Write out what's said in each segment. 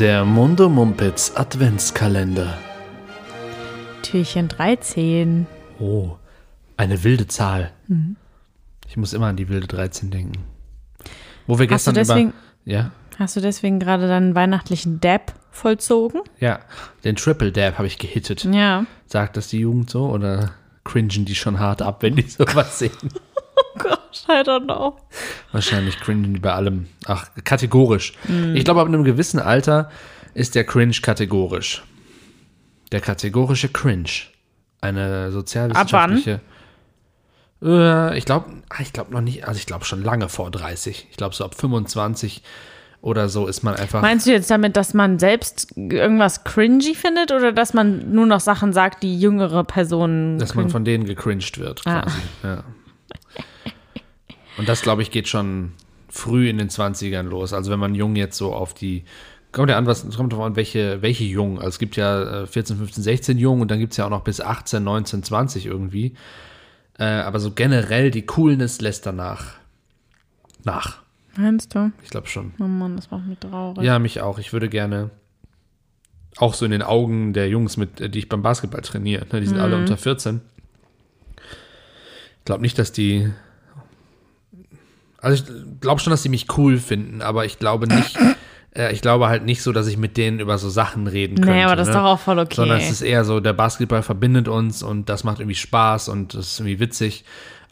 Der Mundo Mumpitz Adventskalender. Türchen 13. Oh, eine wilde Zahl. Ich muss immer an die wilde 13 denken. Wo wir Hast gestern deswegen, über. Ja, hast du deswegen gerade deinen weihnachtlichen Dab vollzogen? ja. Den Triple Dab habe ich gehittet. Ja. Sagt das die Jugend so oder cringen die schon hart ab, wenn die sowas sehen? Gott, I don't know. Wahrscheinlich cringen die bei allem. Ach, kategorisch. Ich glaube, ab einem gewissen Alter ist der Cringe kategorisch. Der kategorische Cringe. Eine sozialwissenschaftliche. Äh, ich glaube, ich glaube noch nicht, also ich glaube schon lange vor 30. Ich glaube, so ab 25 oder so ist man einfach. Meinst du jetzt damit, dass man selbst irgendwas cringy findet oder dass man nur noch Sachen sagt, die jüngere Personen. dass man von denen gecringed wird, Ah. quasi. Ja. Und das, glaube ich, geht schon früh in den 20ern los. Also wenn man jung jetzt so auf die. Kommt ja an, was kommt drauf an, welche, welche Jungen. Also es gibt ja äh, 14, 15, 16 Jungen und dann gibt es ja auch noch bis 18, 19, 20 irgendwie. Äh, aber so generell die Coolness lässt danach nach. Meinst du? Ich glaube schon. Oh Mann, das macht mich traurig. Ja, mich auch. Ich würde gerne auch so in den Augen der Jungs, mit, äh, die ich beim Basketball trainiere, ne, die sind alle unter 14. Ich glaube nicht, dass die. Also ich glaube schon, dass die mich cool finden, aber ich glaube nicht. äh, ich glaube halt nicht so, dass ich mit denen über so Sachen reden könnte. Nee, aber das ist ne? doch auch voll okay. Sondern es ist eher so, der Basketball verbindet uns und das macht irgendwie Spaß und das ist irgendwie witzig.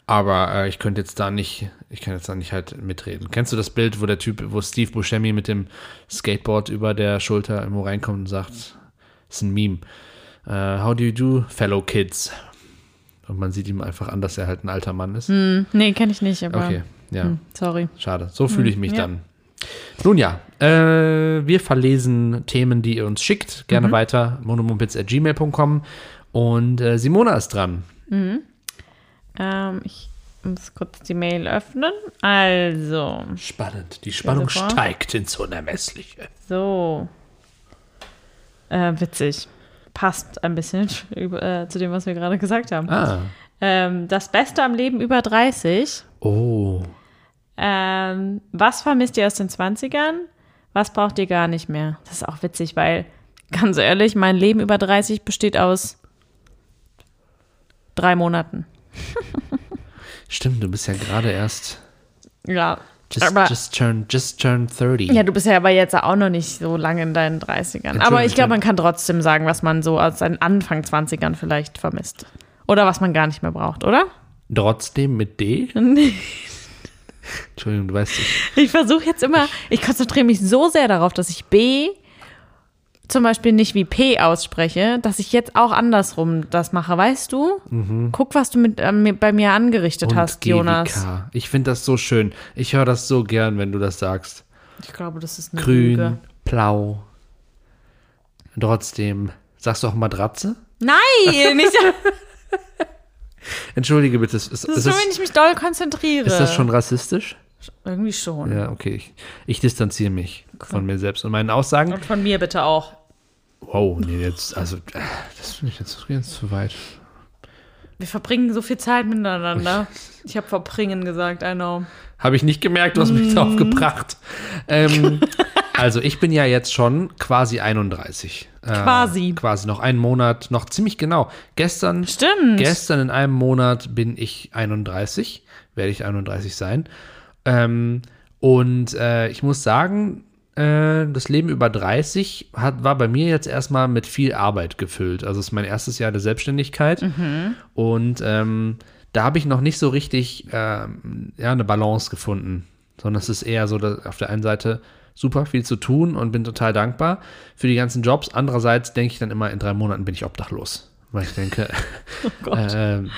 Aber äh, ich könnte jetzt da nicht, ich kann jetzt da nicht halt mitreden. Kennst du das Bild, wo der Typ, wo Steve Buscemi mit dem Skateboard über der Schulter irgendwo reinkommt und sagt, das ist ein Meme. Äh, how do you do, fellow kids? Und man sieht ihm einfach an, dass er halt ein alter Mann ist. nee, kenne ich nicht, aber. Okay, ja. Hm, sorry. Schade. So fühle ich mich ja. dann. Nun ja, äh, wir verlesen Themen, die ihr uns schickt. Gerne weiter. monomumpitz.gmail.com. Und äh, Simona ist dran. Ähm, ich muss kurz die Mail öffnen. Also, Spannend. Die Spannung steigt ins Unermessliche. so. Äh, witzig. Passt ein bisschen äh, zu dem, was wir gerade gesagt haben. Ah. Ähm, das Beste am Leben über 30. Oh. Ähm, was vermisst ihr aus den 20ern? Was braucht ihr gar nicht mehr? Das ist auch witzig, weil, ganz ehrlich, mein Leben über 30 besteht aus drei Monaten. Stimmt, du bist ja gerade erst. Ja. Just, aber, just, turn, just turn 30. ja, du bist ja aber jetzt auch noch nicht so lange in deinen 30ern. Aber ich glaube, man kann trotzdem sagen, was man so aus seinen Anfang 20ern vielleicht vermisst. Oder was man gar nicht mehr braucht, oder? Trotzdem mit D? Entschuldigung, du weißt nicht. Ich versuche jetzt immer, ich konzentriere mich so sehr darauf, dass ich B zum Beispiel nicht wie P ausspreche, dass ich jetzt auch andersrum das mache, weißt du? Guck, was du mit, äh, mir- bei mir angerichtet Mhm. Und hast, G wie Jonas. Ich finde das so schön. Ich höre das so gern, wenn du das sagst. Ich glaube, das ist eine Grün, Lüge. blau. Trotzdem. Sagst du auch Matratze? Nein, nicht, Entschuldige bitte. Ist, das ist ist, nur, wenn ich mich doll konzentriere. ist das schon rassistisch? Irgendwie schon. Ja, okay. Ich, ich distanziere mich von mir selbst und meinen Aussagen. Und von mir bitte auch. Wow, nee, jetzt, also, äh, das finde ich jetzt ganz zu weit. Wir verbringen so viel Zeit miteinander. Ich habe verbringen gesagt, I know. Habe ich nicht gemerkt, du hast mich drauf gebracht. Ähm, also, ich bin ja jetzt schon quasi 31. Äh, Quasi. Quasi noch einen Monat, noch ziemlich genau. Gestern, Stimmt. gestern in einem Monat bin ich 31, werde ich 31 sein. Ähm, und äh, ich muss sagen, äh, das Leben über 30 hat, war bei mir jetzt erstmal mit viel Arbeit gefüllt. Also es ist mein erstes Jahr der Selbstständigkeit. Und ähm, da habe ich noch nicht so richtig ähm, ja, eine Balance gefunden. Sondern es ist eher so, dass auf der einen Seite super viel zu tun und bin total dankbar für die ganzen Jobs. Andererseits denke ich dann immer, in drei Monaten bin ich obdachlos. Weil ich denke, Gott. ähm,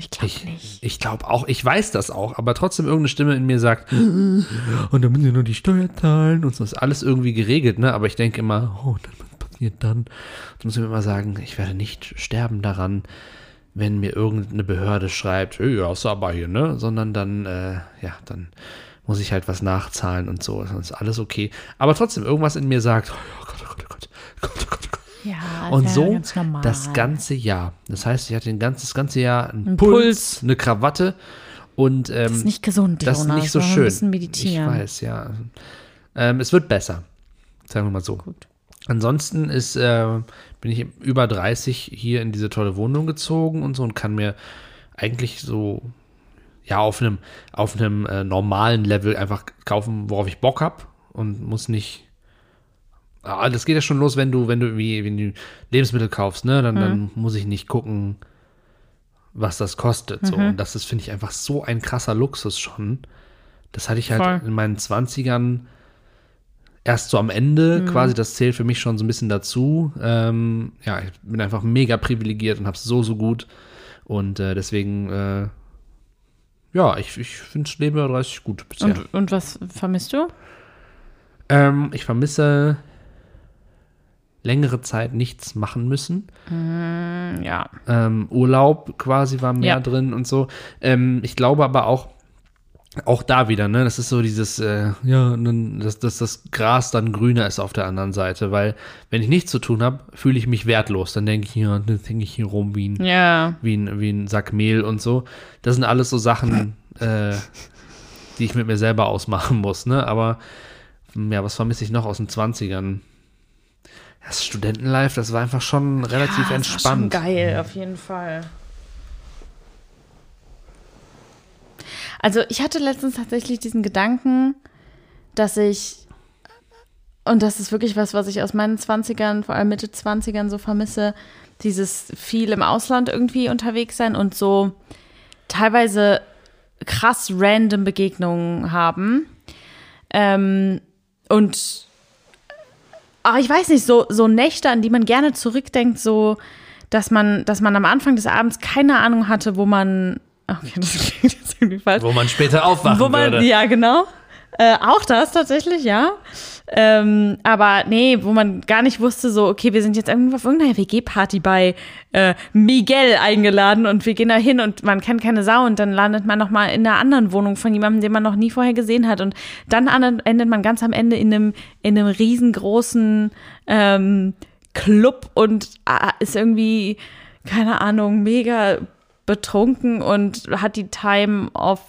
ich glaube ich, nicht. ich glaube auch, ich weiß das auch, aber trotzdem irgendeine Stimme in mir sagt, und dann müssen wir nur die Steuer zahlen und so ist alles irgendwie geregelt, ne? Aber ich denke immer, oh, dann was passiert dann? Ich muss mir immer sagen, ich werde nicht sterben daran, wenn mir irgendeine Behörde schreibt, hey, ja, ist aber hier, ne? Sondern dann, äh, ja, dann muss ich halt was nachzahlen und so, sonst ist alles okay. Aber trotzdem, irgendwas in mir sagt, oh Gott, oh Gott, oh Gott, oh Gott, oh Gott, oh Gott. Ja, Und so ganz das ganze Jahr. Das heißt, ich hatte ein ganzes, das ganze Jahr einen Ein Puls, Puls. eine Krawatte und ähm, Das ist nicht gesund, das ist Jonas. nicht so schön. Ein meditieren. Ich weiß, ja. Ähm, es wird besser. Sagen wir mal so. Gut. Ansonsten ist, äh, bin ich über 30 hier in diese tolle Wohnung gezogen und so und kann mir eigentlich so ja auf einem auf einem äh, normalen Level einfach kaufen, worauf ich Bock habe und muss nicht Ah, das geht ja schon los, wenn du wenn du wie wenn du Lebensmittel kaufst, ne, dann, dann muss ich nicht gucken, was das kostet so und das ist finde ich einfach so ein krasser Luxus schon. Das hatte ich halt Voll. in meinen 20ern erst so am Ende, quasi, das zählt für mich schon so ein bisschen dazu. Ähm, ja, ich bin einfach mega privilegiert und hab's so, so gut. Und äh, deswegen, äh, ja, ich, ich finde Leben über 30 gut bisher. Und, und was vermisst du? Ähm, ich vermisse längere Zeit nichts machen müssen. Ja. ähm, Urlaub quasi war mehr Ja. drin und so. Ähm, ich glaube aber auch, auch da wieder, ne, das ist so dieses, äh, ja, dass, dass das Gras dann grüner ist auf der anderen Seite, weil wenn ich nichts zu tun habe, fühle ich mich wertlos. Dann denke ich, ja, dann hänge ich hier rum wie ein, Ja. wie, ein, wie ein Sack Mehl und so. Das sind alles so Sachen, äh, die ich mit mir selber ausmachen muss, ne, aber ja, was vermisse ich noch aus den 20ern? Das Studentenlife, das war einfach schon relativ ja, entspannt. War schon geil, auf jeden Fall. Also ich hatte letztens tatsächlich diesen Gedanken, dass ich, und das ist wirklich was, was ich aus meinen 20ern, vor allem Mitte 20ern so vermisse, dieses viel im Ausland irgendwie unterwegs sein und so teilweise krass random Begegnungen haben. Ähm, und ach, ich weiß nicht, so, so Nächte, an die man gerne zurückdenkt, so, dass man, dass man am Anfang des Abends keine Ahnung hatte, wo man. Okay, das klingt jetzt irgendwie falsch. Wo man später aufwachen Wo man, würde. ja, genau. Äh, auch das tatsächlich, ja. Ähm, aber nee, wo man gar nicht wusste, so, okay, wir sind jetzt irgendwo auf irgendeiner WG-Party bei äh, Miguel eingeladen und wir gehen da hin und man kennt keine Sau und dann landet man nochmal in einer anderen Wohnung von jemandem, den man noch nie vorher gesehen hat. Und dann an- endet man ganz am Ende in einem, in einem riesengroßen ähm, Club und ah, ist irgendwie, keine Ahnung, mega betrunken und hat die Time of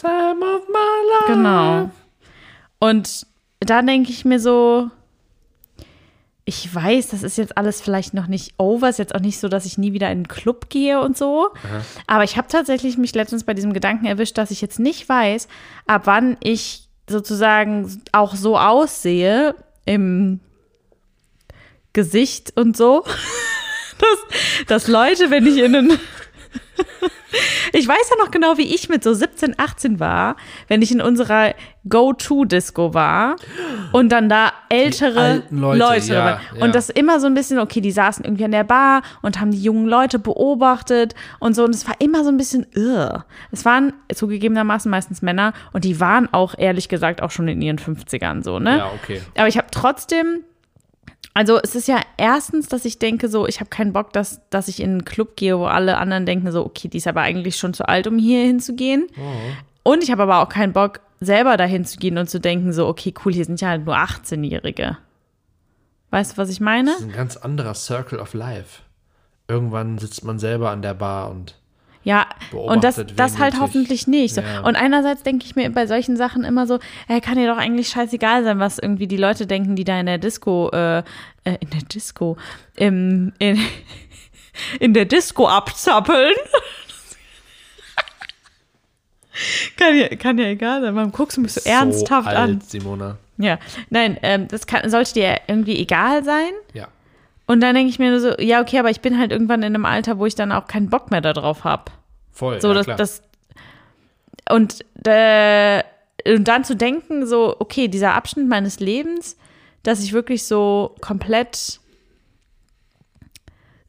Time of my life. Genau. Und da denke ich mir so, ich weiß, das ist jetzt alles vielleicht noch nicht over, ist jetzt auch nicht so, dass ich nie wieder in einen Club gehe und so. Aber ich habe tatsächlich mich letztens bei diesem Gedanken erwischt, dass ich jetzt nicht weiß, ab wann ich sozusagen auch so aussehe im Gesicht und so, dass, dass Leute, wenn ich in einen ich weiß ja noch genau, wie ich mit so 17, 18 war, wenn ich in unserer Go-To-Disco war und dann da ältere alten Leute, ja, waren. ja. Und das immer so ein bisschen, okay, die saßen irgendwie an der Bar und haben die jungen Leute beobachtet und so. Und es war immer so ein bisschen, irr. Es waren zugegebenermaßen meistens Männer und die waren auch, ehrlich gesagt, auch schon in ihren 50ern so, ne? Ja, okay. Aber ich habe trotzdem, also es ist ja erstens, dass ich denke, so, ich habe keinen Bock, dass, dass ich in einen Club gehe, wo alle anderen denken, so, okay, die ist aber eigentlich schon zu alt, um hier hinzugehen. Und ich habe aber auch keinen Bock, selber dahin zu gehen und zu denken, so, okay, cool, hier sind ja halt nur 18-Jährige. Weißt du, was ich meine? Das ist ein ganz anderer Circle of Life. Irgendwann sitzt man selber an der Bar und Ja, und das, das halt hoffentlich nicht. So. Ja. Und einerseits denke ich mir bei solchen Sachen immer so, äh, kann dir doch eigentlich scheißegal sein, was irgendwie die Leute denken, die da in der Disco, äh, äh, in der Disco, im, in, in der Disco abzappeln. kann, ja, kann ja egal sein, warum guckst du mich so, ernsthaft alt, an? Simona. Ja, nein, ähm, das kann, sollte dir irgendwie egal sein. Ja. Und dann denke ich mir nur so, ja, okay, aber ich bin halt irgendwann in einem Alter, wo ich dann auch keinen Bock mehr darauf habe. Voll. So, ja, das, klar. das und, äh, und dann zu denken, so, okay, dieser Abschnitt meines Lebens, dass ich wirklich so komplett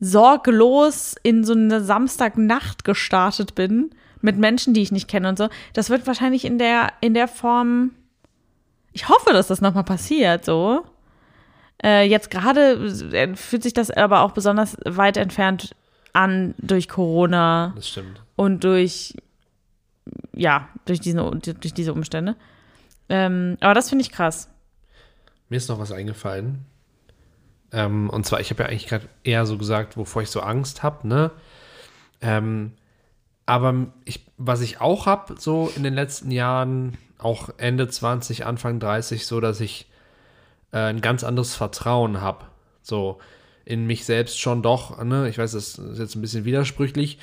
sorglos in so eine Samstagnacht gestartet bin mit Menschen, die ich nicht kenne und so, das wird wahrscheinlich in der, in der Form, ich hoffe, dass das nochmal passiert, so. Äh, jetzt gerade äh, fühlt sich das aber auch besonders weit entfernt an durch Corona das stimmt. und durch, ja, durch diese, durch diese Umstände. Ähm, aber das finde ich krass. Mir ist noch was eingefallen. Ähm, und zwar, ich habe ja eigentlich gerade eher so gesagt, wovor ich so Angst habe, ne? Ähm, aber ich, was ich auch habe, so in den letzten Jahren, auch Ende 20, Anfang 30, so, dass ich äh, ein ganz anderes Vertrauen habe. So in mich selbst schon doch, ne? Ich weiß, das ist jetzt ein bisschen widersprüchlich,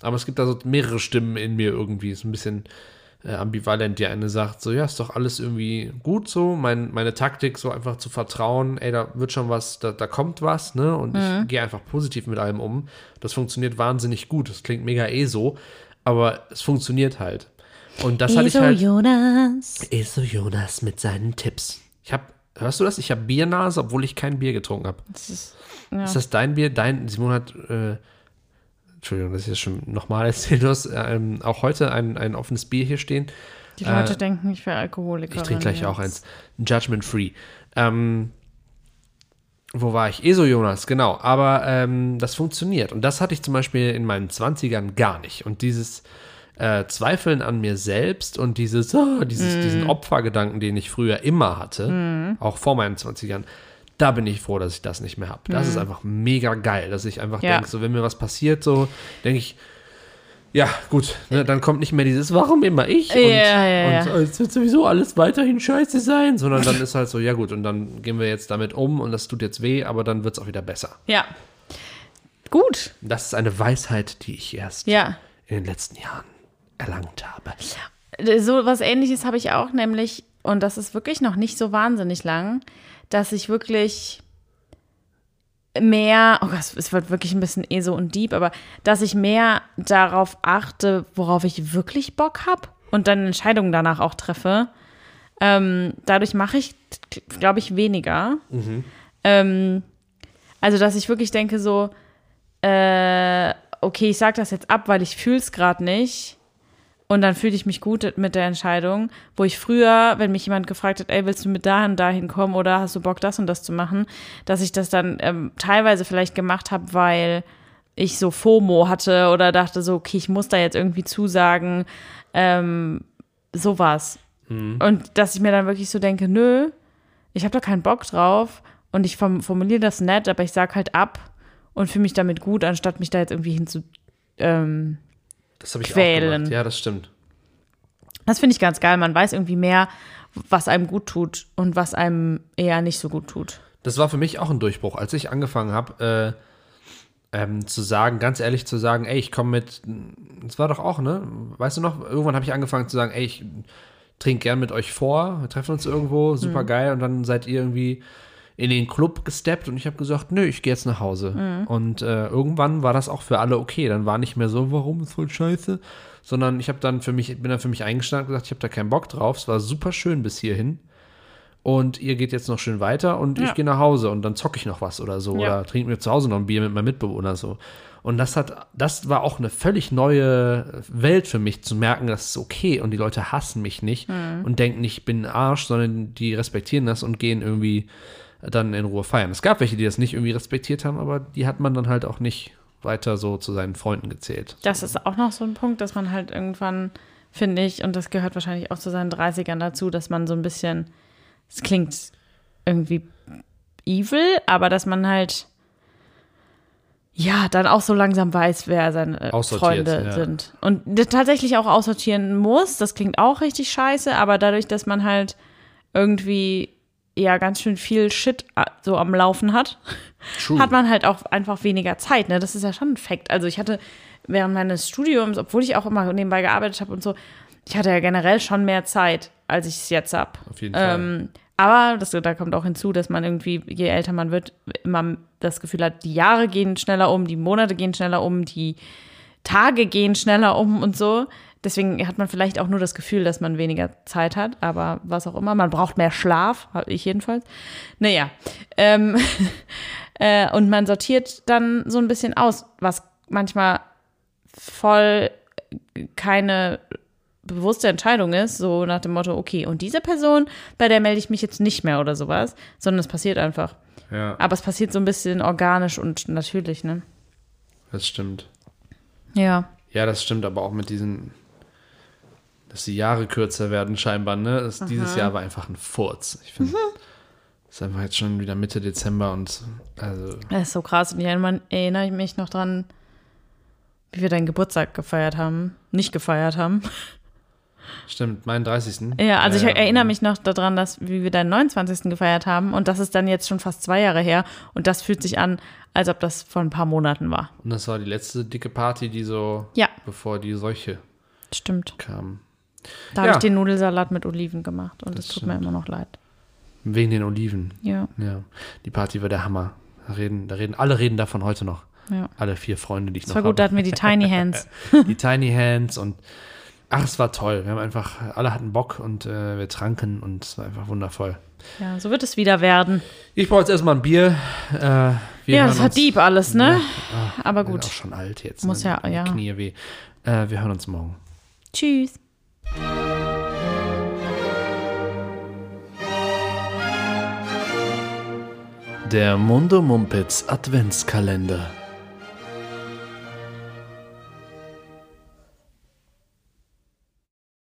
aber es gibt da so mehrere Stimmen in mir irgendwie. Ist ein bisschen äh, ambivalent. Die eine sagt so, ja, ist doch alles irgendwie gut so. Mein, meine Taktik, so einfach zu vertrauen, ey, da wird schon was, da, da kommt was, ne? Und ich gehe einfach positiv mit allem um. Das funktioniert wahnsinnig gut. Das klingt mega eh so, aber es funktioniert halt. Und das hatte ich Eso halt. Jonas. Eso Jonas mit seinen Tipps. Ich habe, hörst du das? Ich habe Biernase, obwohl ich kein Bier getrunken habe. Das ist, ja. Ist das dein Bier? Dein, Simon hat, äh, Entschuldigung, das ist jetzt schon nochmal erzählt. Du hast ähm, auch heute ein, ein offenes Bier hier stehen. Die Leute Äh, denken, ich wäre Alkoholiker. Ich trinke gleich auch eins. Judgment Free. Ähm, wo war ich? ESO Jonas, genau. Aber ähm, das funktioniert. Und das hatte ich zum Beispiel in meinen 20ern gar nicht. Und dieses äh, Zweifeln an mir selbst und dieses, ah, dieses, diesen Opfergedanken, den ich früher immer hatte, auch vor meinen 20ern, da bin ich froh, dass ich das nicht mehr habe. Das ist einfach mega geil, dass ich einfach Ja. denke, so wenn mir was passiert, so denke ich, ja, gut, ne, dann kommt nicht mehr dieses, warum immer ich? Und, Ja, ja, ja. und äh, es wird sowieso alles weiterhin scheiße sein, sondern dann ist halt so, ja gut, und dann gehen wir jetzt damit um und das tut jetzt weh, aber dann wird es auch wieder besser. Ja. Gut. Das ist eine Weisheit, die ich erst Ja. in den letzten Jahren erlangt habe. So was ähnliches habe ich auch, nämlich, und das ist wirklich noch nicht so wahnsinnig lang, dass ich wirklich mehr, oh Gott, es wird wirklich ein bisschen eh so und deep, aber dass ich mehr darauf achte, worauf ich wirklich Bock habe und dann Entscheidungen danach auch treffe. Ähm, dadurch mache ich, glaube ich, weniger. Ähm, also, dass ich wirklich denke so, äh, okay, ich sage das jetzt ab, weil ich fühle es gerade nicht. Und dann fühle ich mich gut mit der Entscheidung, wo ich früher, wenn mich jemand gefragt hat, ey, willst du mit dahin und dahin kommen oder hast du Bock, das und das zu machen, dass ich das dann ähm, teilweise vielleicht gemacht habe, weil ich so FOMO hatte oder dachte so, okay, ich muss da jetzt irgendwie zusagen, ähm, sowas. Und dass ich mir dann wirklich so denke, nö, ich habe da keinen Bock drauf und ich form formuliere das nett, aber ich sag halt ab und fühle mich damit gut, anstatt mich da jetzt irgendwie hin zu ähm, Das habe ich auch Quälen. gemacht. Ja, das stimmt. Das finde ich ganz geil. Man weiß irgendwie mehr, was einem gut tut und was einem eher nicht so gut tut. Das war für mich auch ein Durchbruch, als ich angefangen habe, äh, ähm, zu sagen, ganz ehrlich zu sagen, ey, ich komme mit, das war doch auch, ne? Weißt du noch, irgendwann habe ich angefangen zu sagen, ey, ich trinke gern mit euch vor, wir treffen uns irgendwo, super geil, und dann seid ihr irgendwie in den Club gesteppt und ich habe gesagt, nö, ich gehe jetzt nach Hause. Und äh, irgendwann war das auch für alle okay. Dann war nicht mehr so, warum ist voll scheiße, sondern ich habe dann für mich, bin dann für mich eingestanden und gesagt, ich habe da keinen Bock drauf. Es war super schön bis hierhin. Und ihr geht jetzt noch schön weiter und ich Ja. gehe nach Hause und dann zocke ich noch was oder so. Ja. Oder trinke mir zu Hause noch ein Bier mit meinem Mitbewohner so. Und das hat, das war auch eine völlig neue Welt für mich, zu merken, das ist okay und die Leute hassen mich nicht und denken nicht, ich bin ein Arsch, sondern die respektieren das und gehen irgendwie dann in Ruhe feiern. Es gab welche, die das nicht irgendwie respektiert haben, aber die hat man dann halt auch nicht weiter so zu seinen Freunden gezählt. Das ist auch noch so ein Punkt, dass man halt irgendwann, finde ich, und das gehört wahrscheinlich auch zu seinen 30ern dazu, dass man so ein bisschen, es klingt irgendwie evil, aber dass man halt ja, dann auch so langsam weiß, wer seine Aussortiert, Freunde ja. sind. Und tatsächlich auch aussortieren muss, das klingt auch richtig scheiße, aber dadurch, dass man halt irgendwie ja ganz schön viel Shit äh, so am Laufen hat, True. hat man halt auch einfach weniger Zeit. Ne? Das ist ja schon ein Fakt. Also ich hatte während meines Studiums, obwohl ich auch immer nebenbei gearbeitet habe und so, ich hatte ja generell schon mehr Zeit, als ich es jetzt habe. Auf jeden Fall. Ähm, aber das, da kommt auch hinzu, dass man irgendwie, je älter man wird, immer das Gefühl hat, die Jahre gehen schneller um, die Monate gehen schneller um, die Tage gehen schneller um und so. Deswegen hat man vielleicht auch nur das Gefühl, dass man weniger Zeit hat, aber was auch immer. Man braucht mehr Schlaf, habe ich jedenfalls. Naja. Ähm, äh, und man sortiert dann so ein bisschen aus, was manchmal voll keine bewusste Entscheidung ist, so nach dem Motto, okay, und diese Person, bei der melde ich mich jetzt nicht mehr oder sowas, sondern es passiert einfach. ja, Aber es passiert so ein bisschen organisch und natürlich, ne? das stimmt. Ja. Ja, das stimmt, aber auch mit diesen, dass die Jahre kürzer werden scheinbar, ne? Das, dieses Jahr war einfach ein Furz. Ich finde, es ist einfach jetzt schon wieder Mitte Dezember und also Das ist so krass. Und ich erinnere, erinnere ich mich noch dran, wie wir deinen Geburtstag gefeiert haben. Nicht gefeiert haben. Stimmt, meinen 30. Ja, also ich erinnere mich noch daran, dass wie wir deinen 29. gefeiert haben und das ist dann jetzt schon fast zwei Jahre her und das fühlt sich an, als ob das vor ein paar Monaten war. Und das war die letzte dicke Party, die so, Ja. bevor die Seuche Stimmt. kam. Da Ja. habe ich den Nudelsalat mit Oliven gemacht und es Das tut mir immer noch leid. Wegen den Oliven. Ja, Ja. Die Party war der Hammer. Da reden, da reden, alle reden davon heute noch. ja. Alle vier Freunde, die ich Es noch war gut, da habe. hatten wir die Tiny Hands. Die Tiny Hands und ach, es war toll. Wir haben einfach, alle hatten Bock und äh, wir tranken und es war einfach wundervoll. Ja, so wird es wieder werden. Ich brauche jetzt erstmal ein Bier. Äh, ja, das war deep alles, ne? Ah, Aber bin gut. auch schon alt jetzt. Muss ne? ja, ja. Knie weh. Äh, wir hören uns morgen. Tschüss. Der Mundo Mumpitz Adventskalender.